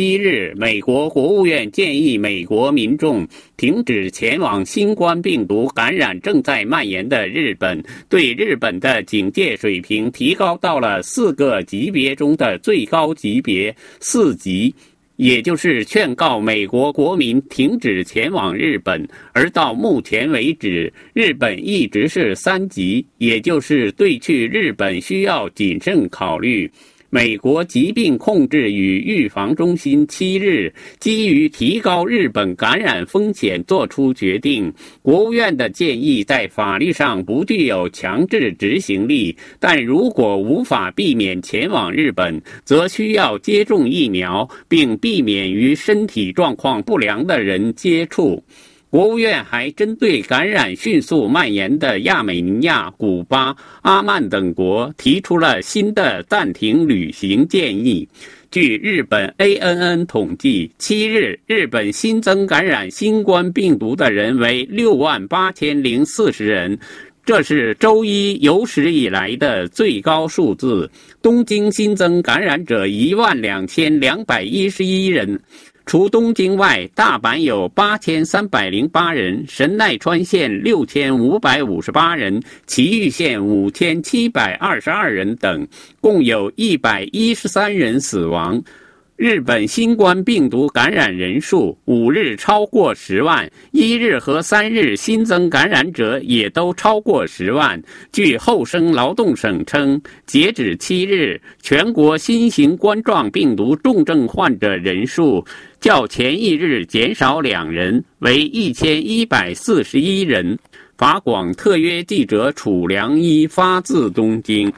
七日，美国国务院建议美国民众停止前往新冠病毒感染正在蔓延的日本，对日本的警戒水平提高到了四个级别中的最高级别四级。也就是劝告美国国民停止前往日本，而到目前为止，日本一直是三级，也就是对去日本需要谨慎考虑。美国疾病控制与预防中心七日基于提高日本感染风险作出决定。国务院的建议在法律上不具有强制执行力，但如果无法避免前往日本，则需要接种疫苗，并避免与身体状况不良的人接触。国务院还针对感染迅速蔓延的亚美尼亚、古巴、阿曼等国提出了新的暂停旅行建议。据日本 ANN 统计，七日日本新增感染新冠病毒的人为六万八千零四十人，这是周一有史以来的最高数字。东京新增感染者一万两千两百一十一人。除东京外，大阪有八千三百零八人，神奈川县六千五百五十八人，埼玉县五千七百二十二人等，共有一百一十三人死亡。日本新冠病毒感染人数五日超过十万，一日和三日新增感染者也都超过十万。据厚生劳动省称，截止七日，全国新型冠状病毒重症患者人数较前一日减少两人，为一千一百四十一人。法广特约记者楚良一发自东京。